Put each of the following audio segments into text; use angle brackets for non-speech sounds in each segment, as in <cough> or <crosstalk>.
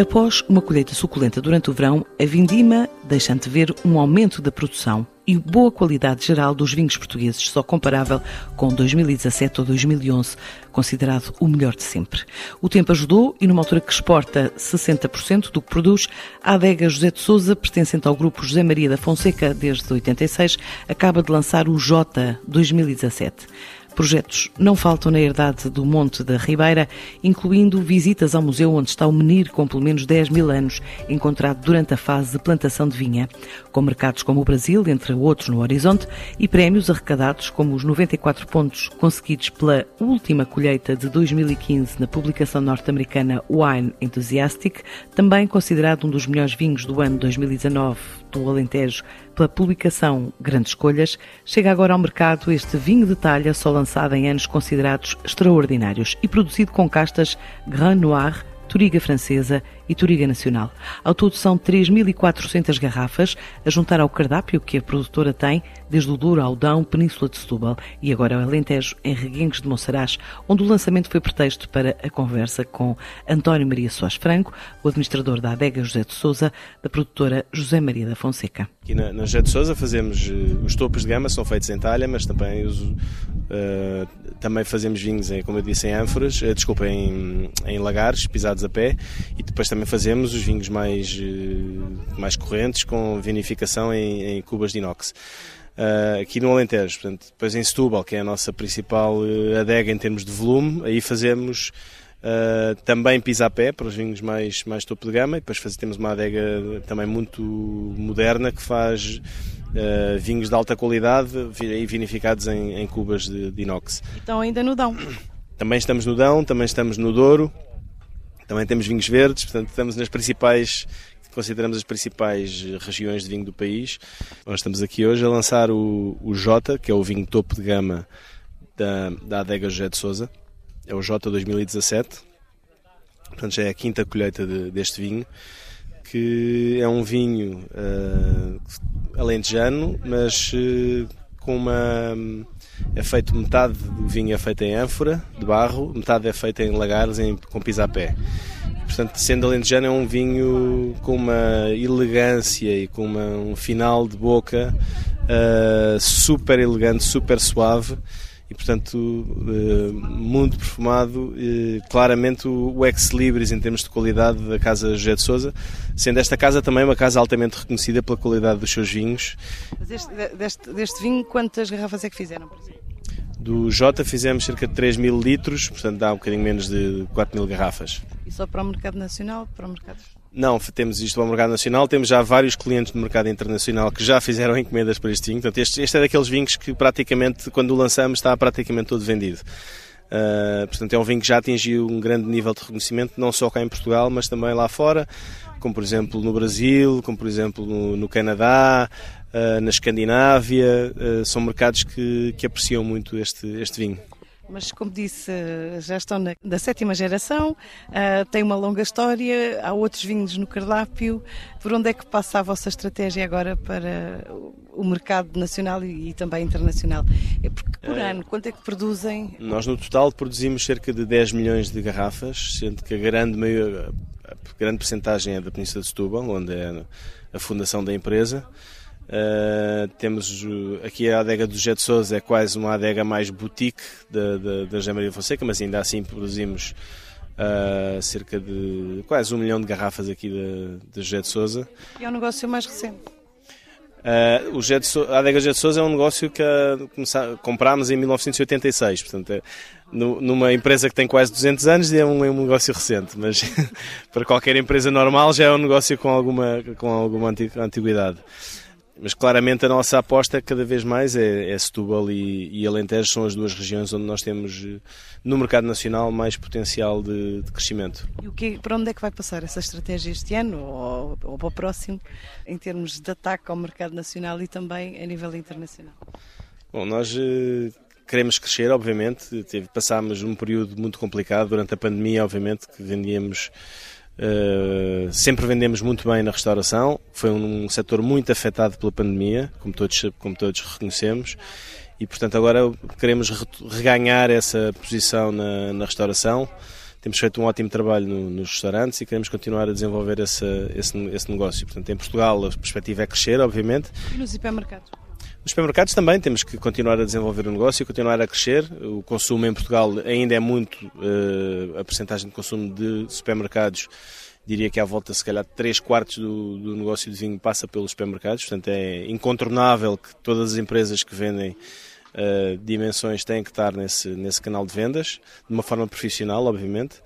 Após uma colheita suculenta durante o verão, a vindima deixa antever um aumento da produção e boa qualidade geral dos vinhos portugueses, só comparável com 2017 ou 2011, considerado o melhor de sempre. O tempo ajudou e, numa altura que exporta 60% do que produz, a adega José de Souza, pertencente ao grupo José Maria da Fonseca desde 86, acaba de lançar o J 2017. Projetos não faltam na herdade do Monte da Ribeira, incluindo visitas ao museu onde está o menir com pelo menos 10 mil anos, encontrado durante a fase de plantação de vinha, com mercados como o Brasil, entre outros no horizonte, e prémios arrecadados como os 94 pontos conseguidos pela última colheita de 2015 na publicação norte-americana Wine Enthusiastic, também considerado um dos melhores vinhos do ano 2019 do Alentejo pela publicação Grandes Escolhas, chega agora ao mercado este vinho de talha só lançado em anos considerados extraordinários e produzido com castas Grand Noir, Toriga Francesa e Toriga Nacional. Ao todo são 3.400 garrafas a juntar ao cardápio que a produtora tem desde o Douro ao Dão, Península de Setúbal e agora ao Alentejo, em Reguengos de Monsaraz, onde o lançamento foi pretexto para a conversa com António Maria Soares Franco, o administrador da adega José de Souza, da produtora José Maria da Fonseca. Aqui na, na José de Souza fazemos uh, os topos de gama, são feitos em talha, mas também, os, uh, também fazemos vinhos, em, como eu disse, em ânforas, uh, desculpa, em, em lagares, pisados a pé, e depois também fazemos os vinhos mais, mais correntes, com vinificação em, em cubas de inox. Uh, aqui no Alentejo. Portanto, depois em Setúbal, que é a nossa principal uh, adega em termos de volume, aí fazemos uh, também pé para os vinhos mais, mais topo de gama e depois faz, temos uma adega também muito moderna que faz uh, vinhos de alta qualidade e vinificados em, em cubas de, de inox. Então ainda no Dão? Também estamos no Dão, também estamos no Douro, também temos vinhos verdes, portanto estamos nas principais consideramos as principais regiões de vinho do país. Nós estamos aqui hoje a lançar o, o Jota, que é o vinho topo de gama da, da adega José de Souza. É o Jota 2017. Portanto, já é a quinta colheita de, deste vinho, que é um vinho uh, alentejano, mas uh, com uma. É feito metade do vinho é feito em ânfora de barro, metade é feito em lagares em, com pisapé. Portanto, sendo alentejano, é um vinho com uma elegância e com uma, um final de boca uh, super elegante, super suave e portanto uh, muito perfumado uh, claramente o, ex libris em termos de qualidade da casa José de Souza sendo esta casa também uma casa altamente reconhecida pela qualidade dos seus vinhos Mas este, deste, deste vinho quantas garrafas é que fizeram por exemplo? Do Jota fizemos cerca de 3 mil litros, portanto dá um bocadinho menos de 4 mil garrafas. E só para o mercado nacional? Para o mercado... Não, temos isto para o mercado nacional, temos já vários clientes no mercado internacional que já fizeram encomendas para este vinho. Portanto, este, este é daqueles vinhos que praticamente, quando o lançamos, está praticamente todo vendido. Uh, portanto, é um vinho que já atingiu um grande nível de reconhecimento, não só cá em Portugal, mas também lá fora, como por exemplo no Brasil, como por exemplo no, no Canadá, uh, na Escandinávia. Uh, são mercados que, que apreciam muito este, este vinho. Mas, como disse, já estão na da sétima geração, uh, tem uma longa história, há outros vinhos no cardápio. Por onde é que passa a vossa estratégia agora para o mercado nacional e, e também internacional? É porque por é, ano, quanto é que produzem? Nós, no total, produzimos cerca de 10 milhões de garrafas, sendo que a grande, maior, a grande porcentagem é da Península de Setúbal, onde é a fundação da empresa. Uh, temos aqui a adega do Jet Souza, é quase uma adega mais boutique da, da Jamaria Fonseca, mas ainda assim produzimos uh, cerca de quase um milhão de garrafas aqui da, Jet Souza. E é um negócio mais recente? Uh, o Jet so a adega Jet Souza é um negócio que comprámos em 1986, portanto, é, no, numa empresa que tem quase 200 anos é um, é um negócio recente, mas <laughs> para qualquer empresa normal já é um negócio com alguma, com alguma antiguidade. Mas claramente a nossa aposta cada vez mais é, é Setúbal e, e, Alentejo são as duas regiões onde nós temos eh, no mercado nacional mais potencial de, de crescimento. E o que, para onde é que vai passar essa estratégia este ano ou, ou para o próximo em termos de ataque ao mercado nacional e também a nível internacional? Bom, nós eh, queremos crescer, obviamente. Passámos um período muito complicado durante a pandemia, obviamente, que vendíamos Uh, sempre vendemos muito bem na restauração, foi um, setor muito afetado pela pandemia, como todos, como todos reconhecemos, e portanto agora queremos reganhar essa posição na, na restauração. temos feito um ótimo trabalho no, nos restaurantes e queremos continuar a desenvolver esse, esse negócio. Portanto, em Portugal a perspectiva é crescer, obviamente. E nos hipermercados? Nos supermercados também temos que continuar a desenvolver o negócio e continuar a crescer. O consumo em Portugal ainda é muito, uh, a percentagem de consumo de supermercados, diria que à volta, se calhar, 3 quartos do, do, negócio de vinho passa pelos supermercados. Portanto, é incontornável que todas as empresas que vendem uh, dimensões têm que estar nesse, nesse canal de vendas, de uma forma profissional, obviamente.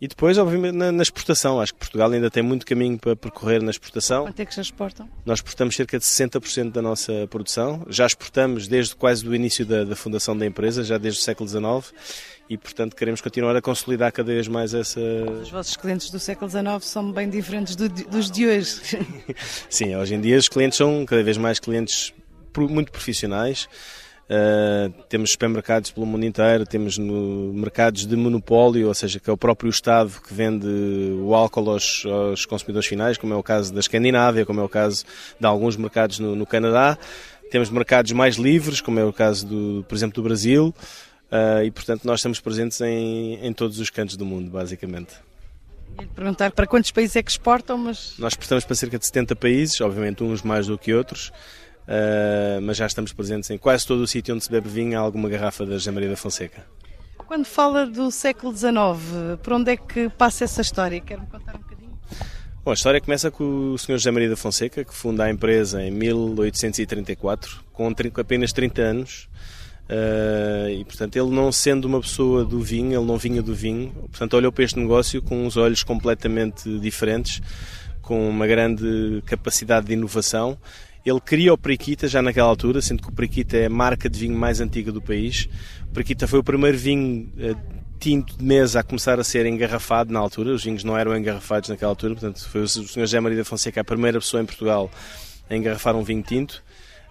E depois, obviamente, na, na, exportação. Acho que Portugal ainda tem muito caminho para percorrer na exportação. Quanto é que já exportam? Nós exportamos cerca de 60% da nossa produção. Já exportamos desde quase o início da, da, fundação da empresa, já desde o século XIX. E, portanto, queremos continuar a consolidar cada vez mais essa. Os vossos clientes do século XIX são bem diferentes do, dos de hoje. <laughs> Sim, hoje em dia os clientes são cada vez mais clientes muito profissionais. Uh, temos supermercados pelo mundo inteiro, temos no, mercados de monopólio, ou seja, que é o próprio Estado que vende o álcool aos, aos consumidores finais, como é o caso da Escandinávia, como é o caso de alguns mercados no, no Canadá. Temos mercados mais livres, como é o caso, do, por exemplo, do Brasil. Uh, e, portanto, nós estamos presentes em, em todos os cantos do mundo, basicamente. Ia perguntar para quantos países é que exportam, mas... Nós exportamos para cerca de 70 países, obviamente uns mais do que outros. Uh, mas já estamos presentes em quase todo o sítio onde se bebe vinho há alguma garrafa da José Maria da Fonseca. Quando fala do século XIX, por onde é que passa essa história? Quer-me contar um bocadinho? Bom, a história começa com o Sr. José Maria da Fonseca, que funda a empresa em 1834, com apenas 30 anos. Uh, e portanto, ele não sendo uma pessoa do vinho, ele não vinha do vinho, portanto, olhou para este negócio com uns olhos completamente diferentes, com uma grande capacidade de inovação ele cria o Periquita já naquela altura, sendo que o Periquita é a marca de vinho mais antiga do país. O Periquita foi o primeiro vinho uh, tinto de mesa a começar a ser engarrafado na altura. Os vinhos não eram engarrafados naquela altura, portanto, foi o Sr. José Maria da Fonseca a primeira pessoa em Portugal a engarrafar um vinho tinto.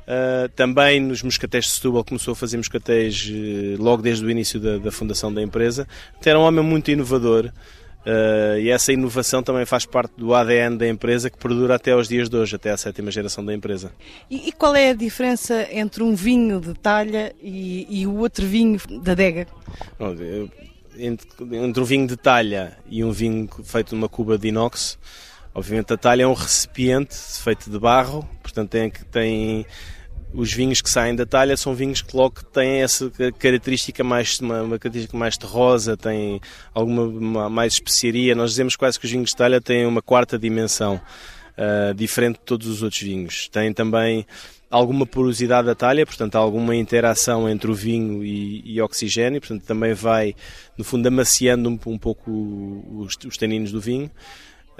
Uh, também nos moscatéis de Setúbal começou a fazer moscatéis uh, logo desde o início da, da fundação da empresa. Era um homem muito inovador. Uh, e essa inovação também faz parte do ADN da empresa que perdura até aos dias de hoje, até à sétima geração da empresa. E, e qual é a diferença entre um vinho de talha e, e o outro vinho da adega? Bom, entre, entre um vinho de talha e um vinho feito numa cuba de inox, obviamente a talha é um recipiente feito de barro, portanto tem, tem os vinhos que saem da talha são vinhos que logo têm essa característica mais uma, uma característica mais terrosa, têm alguma mais especiaria. Nós dizemos quase que os vinhos de talha têm uma quarta dimensão, uh, diferente de todos os outros vinhos. Tem também alguma porosidade da talha, portanto alguma interação entre o vinho e, e oxigênio, portanto também vai no fundo amaciando um, um pouco os, os taninos do vinho.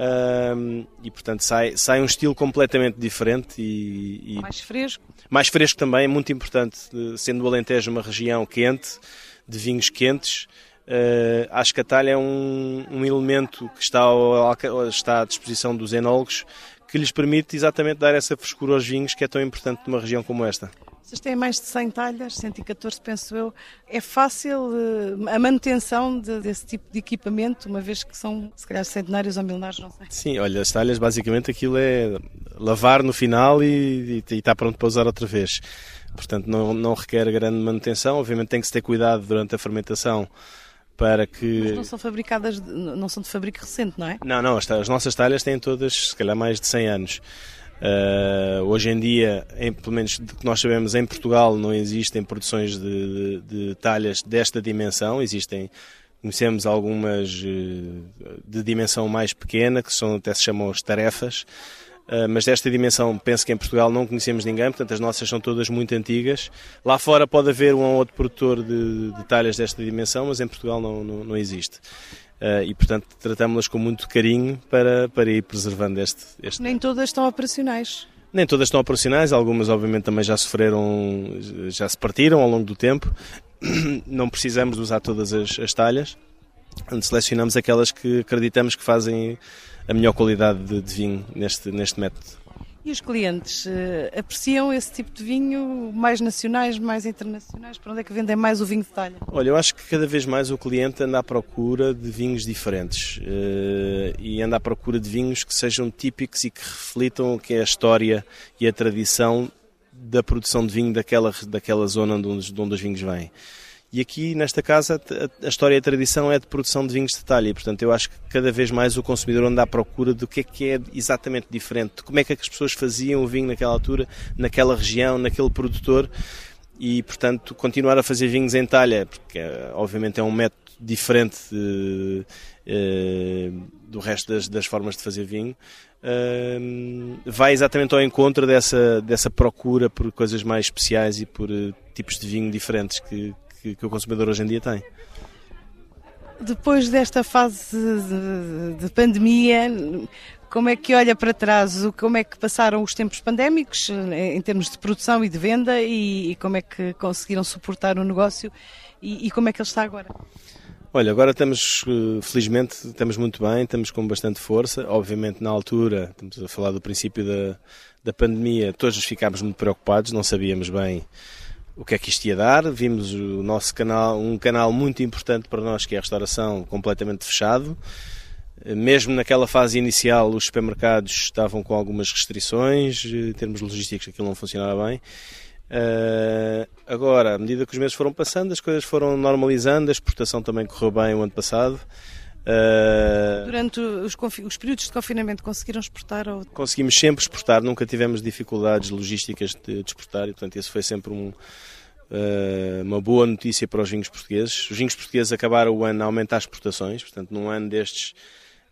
Um, e portanto sai, sai um estilo completamente diferente e, e, mais fresco. Mais fresco também, muito importante, sendo o Alentejo uma região quente, de vinhos quentes. Uh, acho que a talha é um, um elemento que está, ao, está à disposição dos enólogos que lhes permite exatamente dar essa frescura aos vinhos que é tão importante numa região como esta. Vocês têm mais de 100 talhas, 114 penso eu. É fácil uh, a manutenção de, desse tipo de equipamento, uma vez que são, se calhar, centenários ou milenares, não sei. Sim, olha, as talhas basicamente aquilo é lavar no final e, e, e está pronto para usar outra vez. Portanto, não, não requer grande manutenção. Obviamente tem que se ter cuidado durante a fermentação para que... Mas não são fabricadas, não são de fabrico recente, não é? Não, não, as, as nossas talhas têm todas, se calhar, mais de 100 anos. Uh, hoje em dia, em, pelo menos de que nós sabemos, em Portugal não existem produções de, de, de talhas desta dimensão, existem Conhecemos algumas eh, de dimensão mais pequena, que são, até se chamam as tarefas, uh, mas desta dimensão penso que em Portugal não conhecemos ninguém, portanto as nossas são todas muito antigas. Lá fora pode haver um ou outro produtor de, de talhas desta dimensão, mas em Portugal não, não, não existe. Uh, e, portanto, tratamos-las com muito carinho para, para ir preservando este, este. Nem todas estão operacionais. Nem todas estão operacionais, algumas, obviamente, também já sofreram, já se partiram ao longo do tempo. <clears throat> Não precisamos de usar todas as, as talhas, onde selecionamos aquelas que acreditamos que fazem a melhor qualidade de, de vinho neste, neste método. E os clientes uh, apreciam esse tipo de vinho, mais nacionais, mais internacionais? Para onde é que vendem mais o vinho de talha? Olha, eu acho que cada vez mais o cliente anda à procura de vinhos diferentes uh, e anda à procura de vinhos que sejam típicos e que reflitam o que é a história e a tradição da produção de vinho daquela, daquela zona de onde, de onde os vinhos vêm. E aqui nesta casa a história e a tradição é de produção de vinhos de talha, e portanto eu acho que cada vez mais o consumidor anda à procura do que é que é exatamente diferente, como é que as pessoas faziam o vinho naquela altura, naquela região, naquele produtor, e portanto continuar a fazer vinhos em talha, porque obviamente é um método diferente de, uh, do resto das, das, formas de fazer vinho, uh, vai exatamente ao encontro dessa, dessa procura por coisas mais especiais e por uh, tipos de vinho diferentes que, que, que, o consumidor hoje em dia tem. Depois desta fase de, de pandemia, como é que olha para trás? Como é que passaram os tempos pandémicos em termos de produção e de venda e, e como é que conseguiram suportar o negócio e, e como é que ele está agora? Olha, agora estamos, eh, felizmente, estamos muito bem, estamos com bastante força. Obviamente, na altura, estamos a falar do princípio da, da pandemia, todos ficámos muito preocupados, não sabíamos bem o que é que isto ia dar. Vimos o nosso canal, um canal muito importante para nós, que é a restauração, completamente fechado. Eh, mesmo naquela fase inicial, os supermercados estavam com algumas restrições, eh, em termos logísticos, aquilo não funcionava bem. Uh, agora, à medida que os meses foram passando, as coisas foram normalizando, a exportação também correu bem o ano passado. Uh, Durante os, os, períodos de confinamento conseguiram exportar? Ou... Conseguimos sempre exportar, nunca tivemos dificuldades logísticas de, de exportar e, portanto, isso foi sempre um, uh, uma boa notícia para os vinhos portugueses. Os vinhos portugueses acabaram o ano a aumentar as exportações, portanto, num ano destes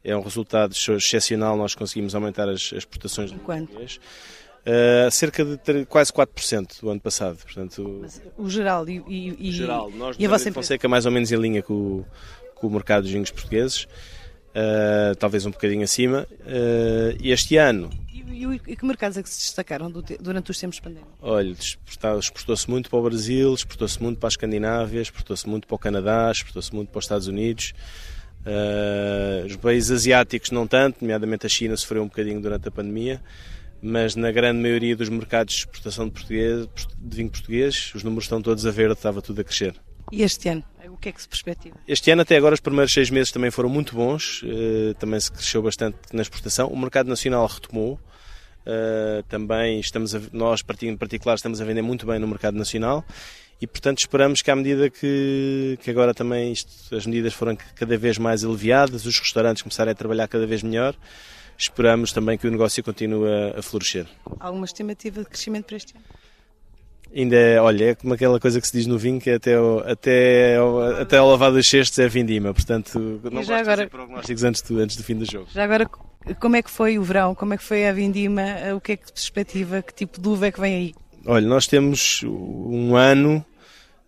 é um resultado excepcional, nós conseguimos aumentar as, as exportações. Quanto? Uh, cerca de quase 4% do ano passado. Portanto, Mas o geral e, e, o geral, nós e a vossa Fonseca mais ou menos em linha com o, com o mercado dos vinhos portugueses, uh, talvez um bocadinho acima. Uh, e este ano. E, e, que mercados é que se destacaram do, durante os tempos pandémicos? Olha, exportou-se muito para o Brasil, exportou-se muito para a Escandinávia, exportou-se muito para o Canadá, exportou-se muito para os Estados Unidos. Uh, os países asiáticos não tanto, nomeadamente a China sofreu um bocadinho durante a pandemia mas na grande maioria dos mercados de exportação de, de vinho português, os números estão todos a verde, estava tudo a crescer. E este ano? O que é que se perspectiva? Este ano, até agora, os primeiros seis meses também foram muito bons, eh, também se cresceu bastante na exportação. O mercado nacional retomou, eh, também estamos a, nós, em particular, estamos a vender muito bem no mercado nacional e, portanto, esperamos que à medida que, que agora também isto, as medidas foram cada vez mais aliviadas, os restaurantes começarem a trabalhar cada vez melhor, esperamos também que o negócio continue a, a florescer. Alguma estimativa de crescimento para este ano? Ainda é, olha, é como aquela coisa que se diz no vinho que até o, até, até o lavado dos cestos é vindima, portanto não gosto agora, de prognósticos antes do, antes do fim do jogo. Já agora, como é que foi o verão? Como é que foi a vindima? O que é que perspectiva? Que tipo de uva é que vem aí? Olha, nós temos um ano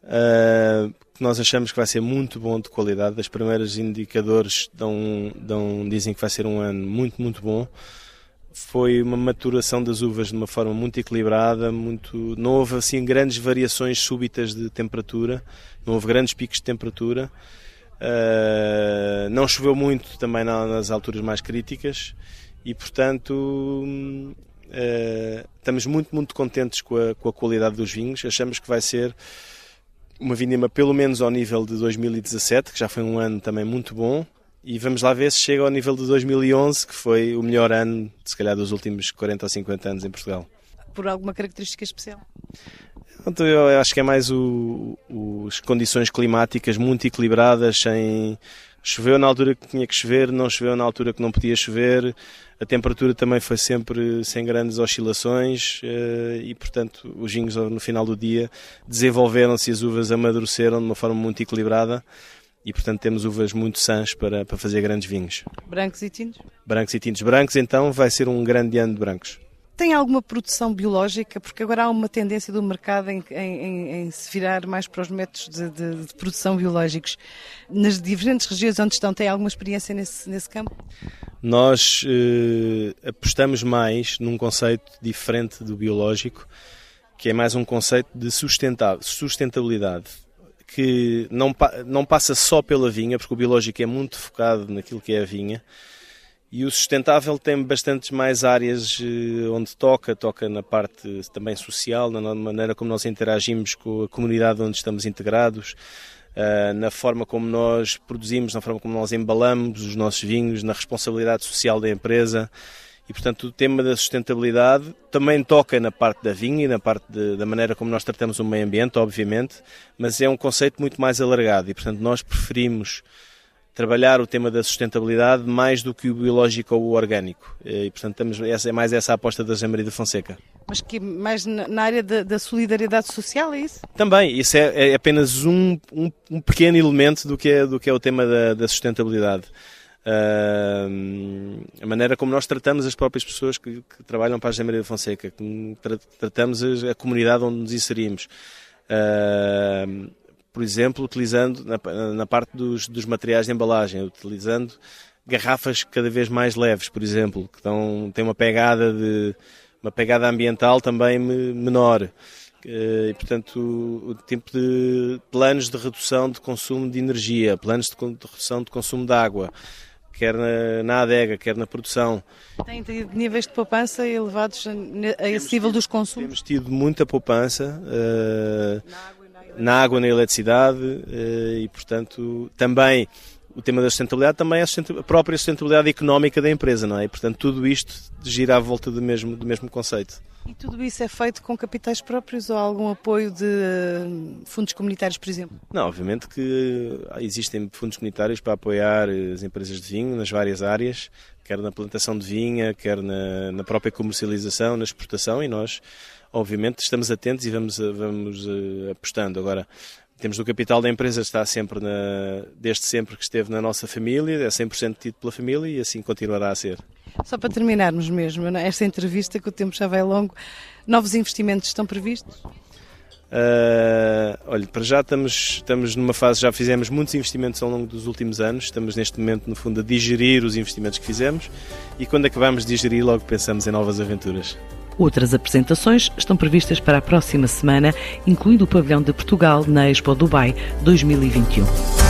uh, que nós achamos que vai ser muito bom de qualidade. Os primeiros indicadores dão, dão, dizem que vai ser um ano muito, muito bom. Foi uma maturação das uvas de uma forma muito equilibrada, muito, não houve assim grandes variações súbitas de temperatura, não houve grandes picos de temperatura. Uh, não choveu muito também nas alturas mais críticas e, portanto, uh, estamos muito, muito contentes com a, com a qualidade dos vinhos. Achamos que vai ser uma vindima pelo menos ao nível de 2017, que já foi um ano também muito bom, e vamos lá ver se chega ao nível de 2011, que foi o melhor ano, se calhar, dos últimos 40 ou 50 anos em Portugal. Por alguma característica especial? Então, eu acho que é mais o, as condições climáticas muito equilibradas, sem choveu na altura que tinha que chover, não choveu na altura que não podia chover, a temperatura também foi sempre sem grandes oscilações eh, e, portanto, os vinhos no final do dia desenvolveram-se e as uvas amadureceram de uma forma muito equilibrada e, portanto, temos uvas muito sãs para, para fazer grandes vinhos. Brancos e tintos? Brancos e tintos. Brancos, então, vai ser um grande ano de brancos. Tem alguma produção biológica? Porque agora há uma tendência do mercado em, em, em se virar mais para os métodos de, de, de, produção biológicos. Nas diferentes regiões onde estão, tem alguma experiência nesse, nesse campo? Nós eh, apostamos mais num conceito diferente do biológico, que é mais um conceito de sustentabilidade que não, não passa só pela vinha, porque o biológico é muito focado naquilo que é a vinha, e o sustentável tem bastantes mais áreas eh, onde toca, toca na parte também social, na maneira como nós interagimos com a comunidade onde estamos integrados, eh, na forma como nós produzimos, na forma como nós embalamos os nossos vinhos, na responsabilidade social da empresa. E, portanto, o tema da sustentabilidade também toca na parte da vinha e na parte de, da maneira como nós tratamos o meio ambiente, obviamente, mas é um conceito muito mais alargado e, portanto, nós preferimos trabalhar o tema da sustentabilidade mais do que o biológico ou o orgânico. E, portanto, temos essa, é mais essa a aposta da Jean Maria da Fonseca. Mas que mais na área da, da solidariedade social, é isso? Também, isso é, é apenas um, um, um, pequeno elemento do que é, do que é o tema da, da sustentabilidade. A maneira como nós tratamos as próprias pessoas que, que trabalham para a Jean Maria da Fonseca, que tratamos a, a comunidade onde nos inserimos. Uh, por exemplo, utilizando na, na parte dos, dos, materiais de embalagem, utilizando garrafas cada vez mais leves, por exemplo, que dão, têm uma pegada de uma pegada ambiental também menor. Eh, e, portanto, o, o tipo de planos de redução de consumo de energia, planos de redução de consumo de água, quer na, na adega, quer na produção. Tem tido níveis de poupança elevados a, esse nível dos consumos? Temos tido muita poupança. Uh, na água na eletricidade eh, e, portanto, também o tema da sustentabilidade também é a própria sustentabilidade económica da empresa, não é? E, portanto, tudo isto gira à volta do mesmo, do mesmo conceito. E tudo isso é feito com capitais próprios ou algum apoio de eh, fundos comunitários, por exemplo? Não, obviamente que existem fundos comunitários para apoiar as empresas de vinho nas várias áreas, quer na plantação de vinha, quer na, na própria comercialização, na exportação, e nós obviamente estamos atentos e vamos, vamos uh, apostando. Agora, temos o capital da empresa, está sempre, na, desde sempre que esteve na nossa família, é 100% tido pela família e assim continuará a ser. Só para terminarmos mesmo, é? esta entrevista, que o tempo já vai longo, novos investimentos estão previstos? Uh, olha, para já estamos, estamos numa fase, já fizemos muitos investimentos ao longo dos últimos anos, estamos neste momento, no fundo, a digerir os investimentos que fizemos e quando acabamos de digerir, logo pensamos em novas aventuras. Outras apresentações estão previstas para a próxima semana, incluindo o pavilhão de Portugal na Expo Dubai 2021.